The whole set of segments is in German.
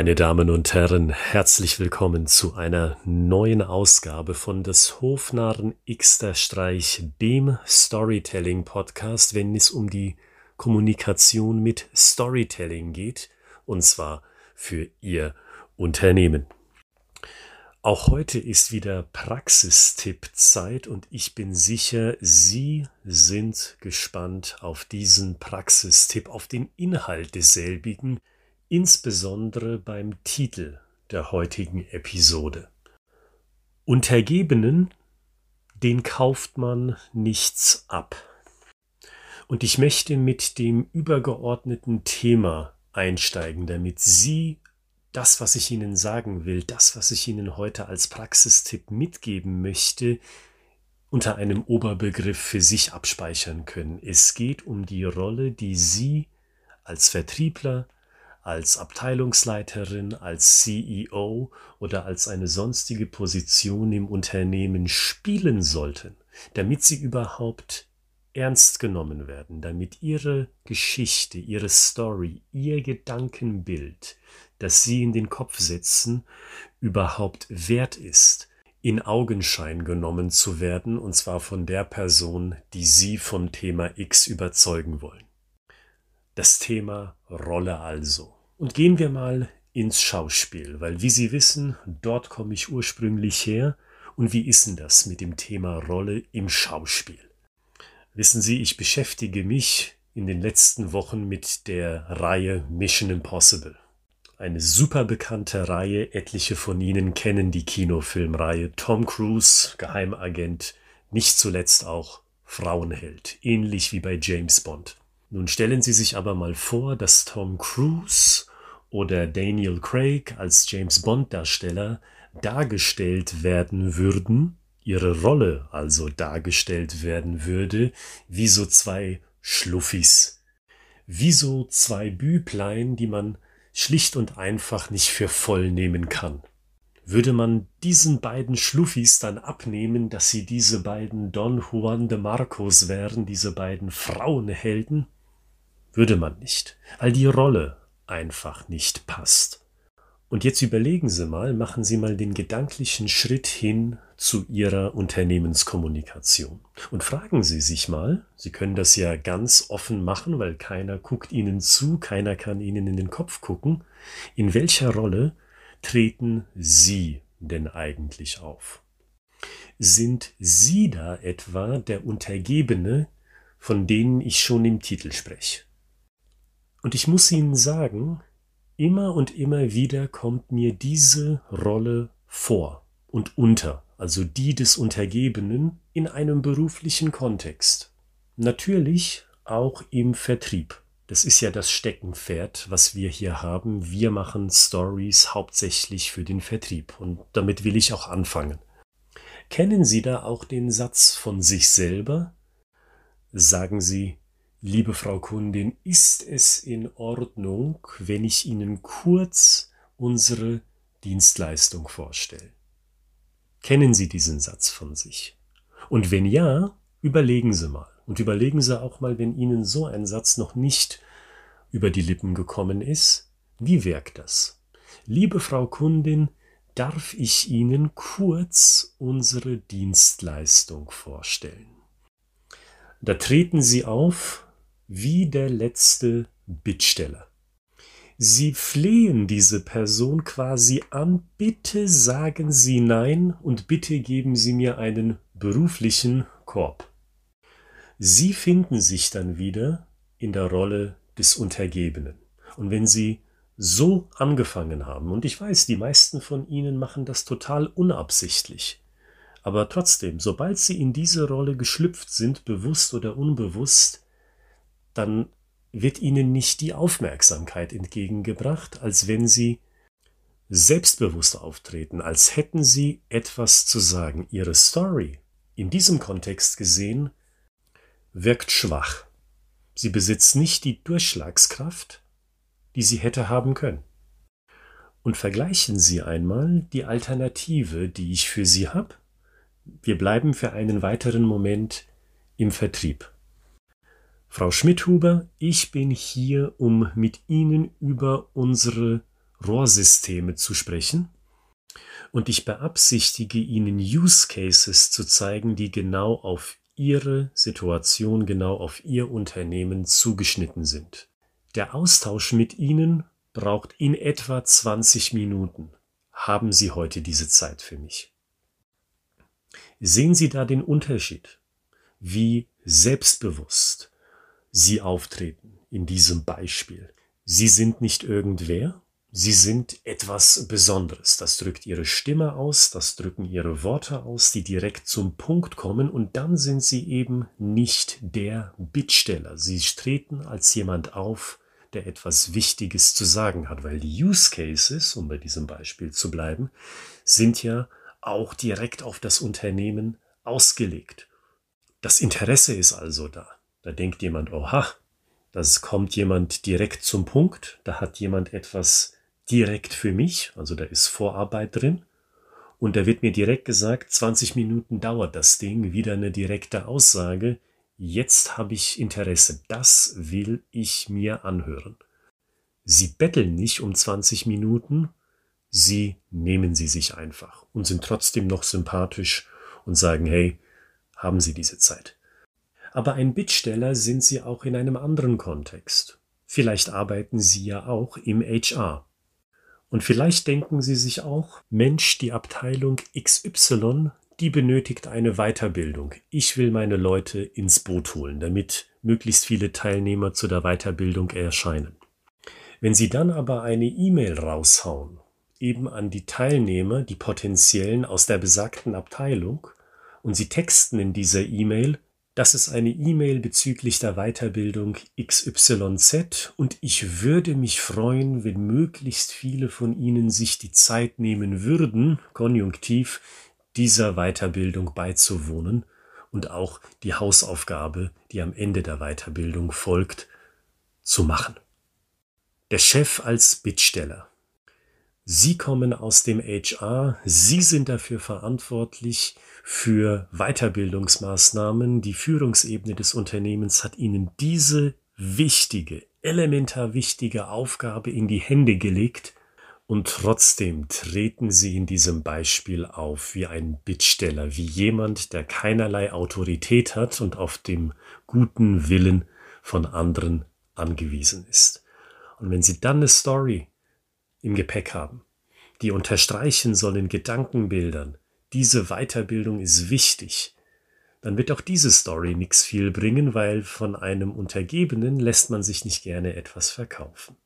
Meine Damen und Herren, herzlich willkommen zu einer neuen Ausgabe von des Hofnarren Xter Streich, dem Storytelling Podcast, wenn es um die Kommunikation mit Storytelling geht, und zwar für Ihr Unternehmen. Auch heute ist wieder Praxistipp-Zeit und ich bin sicher, Sie sind gespannt auf diesen Praxistipp, auf den Inhalt desselbigen, insbesondere beim Titel der heutigen Episode. Untergebenen, den kauft man nichts ab. Und ich möchte mit dem übergeordneten Thema einsteigen, damit Sie das, was ich Ihnen sagen will, das, was ich Ihnen heute als Praxistipp mitgeben möchte, unter einem Oberbegriff für sich abspeichern können. Es geht um die Rolle, die Sie als Vertriebler, als Abteilungsleiterin, als CEO oder als eine sonstige Position im Unternehmen spielen sollten, damit sie überhaupt ernst genommen werden, damit ihre Geschichte, ihre Story, ihr Gedankenbild, das sie in den Kopf setzen, überhaupt wert ist, in Augenschein genommen zu werden, und zwar von der Person, die sie vom Thema X überzeugen wollen. Das Thema Rolle also. Und gehen wir mal ins Schauspiel, weil wie Sie wissen, dort komme ich ursprünglich her. Und wie ist denn das mit dem Thema Rolle im Schauspiel? Wissen Sie, ich beschäftige mich in den letzten Wochen mit der Reihe Mission Impossible. Eine super bekannte Reihe, etliche von Ihnen kennen die Kinofilmreihe Tom Cruise, Geheimagent, nicht zuletzt auch Frauenheld, ähnlich wie bei James Bond. Nun stellen Sie sich aber mal vor, dass Tom Cruise oder Daniel Craig als James Bond Darsteller dargestellt werden würden, ihre Rolle also dargestellt werden würde, wie so zwei Schluffis, wie so zwei Büblein, die man schlicht und einfach nicht für voll nehmen kann. Würde man diesen beiden Schluffis dann abnehmen, dass sie diese beiden Don Juan de Marcos wären, diese beiden Frauenhelden? Würde man nicht, weil die Rolle einfach nicht passt. Und jetzt überlegen Sie mal, machen Sie mal den gedanklichen Schritt hin zu Ihrer Unternehmenskommunikation. Und fragen Sie sich mal, Sie können das ja ganz offen machen, weil keiner guckt Ihnen zu, keiner kann Ihnen in den Kopf gucken, in welcher Rolle treten Sie denn eigentlich auf? Sind Sie da etwa der Untergebene, von denen ich schon im Titel spreche? Und ich muss Ihnen sagen, immer und immer wieder kommt mir diese Rolle vor und unter, also die des Untergebenen in einem beruflichen Kontext. Natürlich auch im Vertrieb. Das ist ja das Steckenpferd, was wir hier haben. Wir machen Stories hauptsächlich für den Vertrieb und damit will ich auch anfangen. Kennen Sie da auch den Satz von sich selber? Sagen Sie, Liebe Frau Kundin, ist es in Ordnung, wenn ich Ihnen kurz unsere Dienstleistung vorstelle? Kennen Sie diesen Satz von sich? Und wenn ja, überlegen Sie mal. Und überlegen Sie auch mal, wenn Ihnen so ein Satz noch nicht über die Lippen gekommen ist, wie wirkt das? Liebe Frau Kundin, darf ich Ihnen kurz unsere Dienstleistung vorstellen? Da treten Sie auf wie der letzte Bittsteller. Sie flehen diese Person quasi an, bitte sagen Sie nein und bitte geben Sie mir einen beruflichen Korb. Sie finden sich dann wieder in der Rolle des Untergebenen. Und wenn Sie so angefangen haben, und ich weiß, die meisten von Ihnen machen das total unabsichtlich, aber trotzdem, sobald Sie in diese Rolle geschlüpft sind, bewusst oder unbewusst, dann wird ihnen nicht die Aufmerksamkeit entgegengebracht, als wenn sie selbstbewusst auftreten, als hätten sie etwas zu sagen. Ihre Story, in diesem Kontext gesehen, wirkt schwach. Sie besitzt nicht die Durchschlagskraft, die sie hätte haben können. Und vergleichen Sie einmal die Alternative, die ich für Sie habe. Wir bleiben für einen weiteren Moment im Vertrieb. Frau Schmidhuber, ich bin hier, um mit Ihnen über unsere Rohrsysteme zu sprechen. Und ich beabsichtige Ihnen Use Cases zu zeigen, die genau auf Ihre Situation, genau auf Ihr Unternehmen zugeschnitten sind. Der Austausch mit Ihnen braucht in etwa 20 Minuten. Haben Sie heute diese Zeit für mich? Sehen Sie da den Unterschied, wie selbstbewusst Sie auftreten in diesem Beispiel. Sie sind nicht irgendwer, Sie sind etwas Besonderes. Das drückt Ihre Stimme aus, das drücken Ihre Worte aus, die direkt zum Punkt kommen und dann sind Sie eben nicht der Bittsteller. Sie treten als jemand auf, der etwas Wichtiges zu sagen hat, weil die Use Cases, um bei diesem Beispiel zu bleiben, sind ja auch direkt auf das Unternehmen ausgelegt. Das Interesse ist also da. Da denkt jemand, oha, das kommt jemand direkt zum Punkt, da hat jemand etwas direkt für mich, also da ist Vorarbeit drin. Und da wird mir direkt gesagt, 20 Minuten dauert das Ding, wieder eine direkte Aussage. Jetzt habe ich Interesse, das will ich mir anhören. Sie betteln nicht um 20 Minuten, sie nehmen sie sich einfach und sind trotzdem noch sympathisch und sagen, hey, haben Sie diese Zeit. Aber ein Bittsteller sind Sie auch in einem anderen Kontext. Vielleicht arbeiten Sie ja auch im HR. Und vielleicht denken Sie sich auch, Mensch, die Abteilung XY, die benötigt eine Weiterbildung. Ich will meine Leute ins Boot holen, damit möglichst viele Teilnehmer zu der Weiterbildung erscheinen. Wenn Sie dann aber eine E-Mail raushauen, eben an die Teilnehmer, die potenziellen aus der besagten Abteilung, und Sie texten in dieser E-Mail, das ist eine E-Mail bezüglich der Weiterbildung XYZ und ich würde mich freuen, wenn möglichst viele von Ihnen sich die Zeit nehmen würden, konjunktiv, dieser Weiterbildung beizuwohnen und auch die Hausaufgabe, die am Ende der Weiterbildung folgt, zu machen. Der Chef als Bittsteller. Sie kommen aus dem HR, Sie sind dafür verantwortlich, für Weiterbildungsmaßnahmen. Die Führungsebene des Unternehmens hat Ihnen diese wichtige, elementar wichtige Aufgabe in die Hände gelegt und trotzdem treten Sie in diesem Beispiel auf wie ein Bittsteller, wie jemand, der keinerlei Autorität hat und auf dem guten Willen von anderen angewiesen ist. Und wenn Sie dann eine Story im Gepäck haben, die unterstreichen soll in Gedankenbildern, diese Weiterbildung ist wichtig, dann wird auch diese Story nichts viel bringen, weil von einem Untergebenen lässt man sich nicht gerne etwas verkaufen.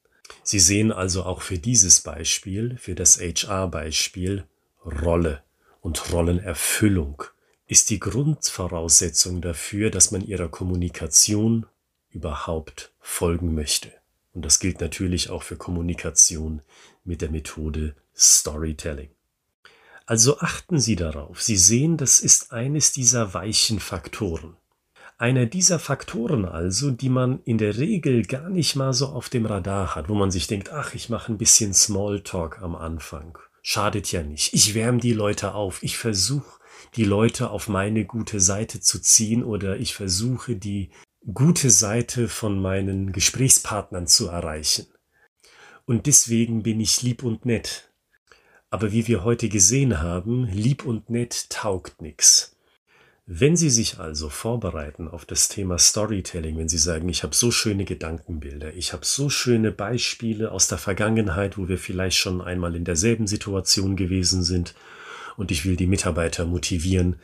Sie sehen also auch für dieses Beispiel, für das HR-Beispiel, Rolle und Rollenerfüllung ist die Grundvoraussetzung dafür, dass man ihrer Kommunikation überhaupt folgen möchte. Und das gilt natürlich auch für Kommunikation mit der Methode Storytelling. Also achten Sie darauf. Sie sehen, das ist eines dieser weichen Faktoren. Einer dieser Faktoren also, die man in der Regel gar nicht mal so auf dem Radar hat, wo man sich denkt, ach, ich mache ein bisschen Smalltalk am Anfang. Schadet ja nicht. Ich wärme die Leute auf. Ich versuche, die Leute auf meine gute Seite zu ziehen oder ich versuche, die gute Seite von meinen Gesprächspartnern zu erreichen. Und deswegen bin ich lieb und nett. Aber wie wir heute gesehen haben, lieb und nett taugt nix. Wenn Sie sich also vorbereiten auf das Thema Storytelling, wenn Sie sagen, ich habe so schöne Gedankenbilder, ich habe so schöne Beispiele aus der Vergangenheit, wo wir vielleicht schon einmal in derselben Situation gewesen sind und ich will die Mitarbeiter motivieren,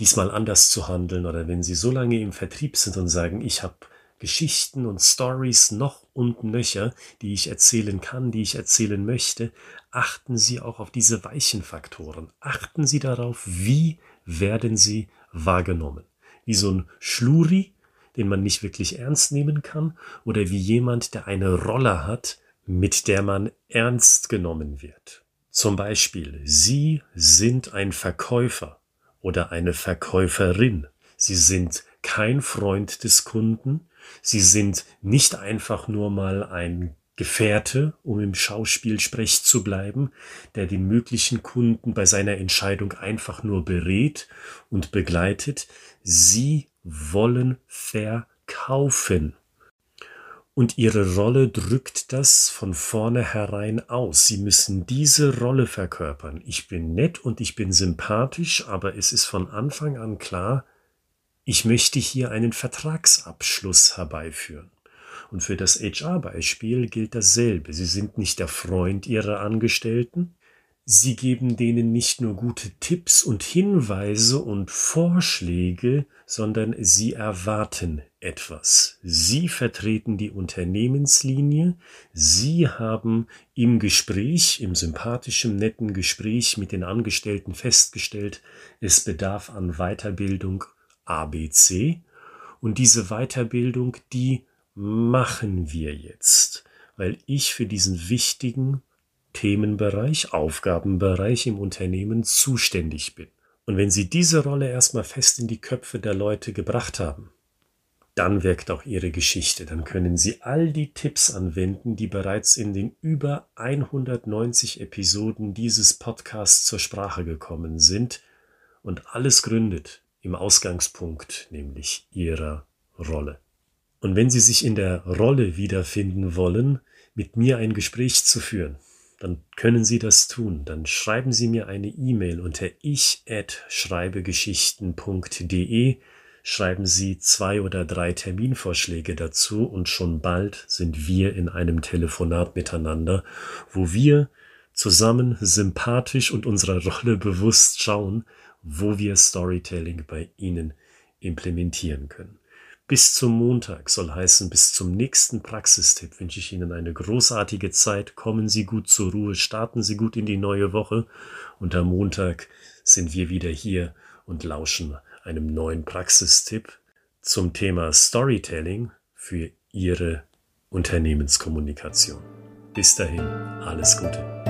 diesmal anders zu handeln oder wenn Sie so lange im Vertrieb sind und sagen, ich habe Geschichten und Stories noch und nöcher, die ich erzählen kann, die ich erzählen möchte, achten Sie auch auf diese weichen Faktoren. Achten Sie darauf, wie werden Sie wahrgenommen. Wie so ein Schluri, den man nicht wirklich ernst nehmen kann, oder wie jemand, der eine Rolle hat, mit der man ernst genommen wird. Zum Beispiel, Sie sind ein Verkäufer oder eine Verkäuferin. Sie sind kein Freund des Kunden. Sie sind nicht einfach nur mal ein Gefährte, um im Schauspielsprech zu bleiben, der den möglichen Kunden bei seiner Entscheidung einfach nur berät und begleitet. Sie wollen verkaufen. Und ihre Rolle drückt das von vornherein aus. Sie müssen diese Rolle verkörpern. Ich bin nett und ich bin sympathisch, aber es ist von Anfang an klar, ich möchte hier einen Vertragsabschluss herbeiführen. Und für das HR-Beispiel gilt dasselbe. Sie sind nicht der Freund Ihrer Angestellten, Sie geben denen nicht nur gute Tipps und Hinweise und Vorschläge, sondern sie erwarten etwas. Sie vertreten die Unternehmenslinie, sie haben im Gespräch, im sympathischen, netten Gespräch mit den Angestellten festgestellt, es bedarf an Weiterbildung ABC und diese Weiterbildung, die machen wir jetzt, weil ich für diesen wichtigen Themenbereich, Aufgabenbereich im Unternehmen zuständig bin. Und wenn Sie diese Rolle erstmal fest in die Köpfe der Leute gebracht haben, dann wirkt auch Ihre Geschichte. Dann können Sie all die Tipps anwenden, die bereits in den über 190 Episoden dieses Podcasts zur Sprache gekommen sind. Und alles gründet im Ausgangspunkt, nämlich Ihrer Rolle. Und wenn Sie sich in der Rolle wiederfinden wollen, mit mir ein Gespräch zu führen, dann können Sie das tun. Dann schreiben Sie mir eine E-Mail unter ich@schreibegeschichten.de. Schreiben Sie zwei oder drei Terminvorschläge dazu und schon bald sind wir in einem Telefonat miteinander, wo wir zusammen sympathisch und unserer Rolle bewusst schauen, wo wir Storytelling bei Ihnen implementieren können. Bis zum Montag soll heißen, bis zum nächsten Praxistipp wünsche ich Ihnen eine großartige Zeit. Kommen Sie gut zur Ruhe, starten Sie gut in die neue Woche und am Montag sind wir wieder hier und lauschen einem neuen Praxistipp zum Thema Storytelling für Ihre Unternehmenskommunikation. Bis dahin, alles Gute.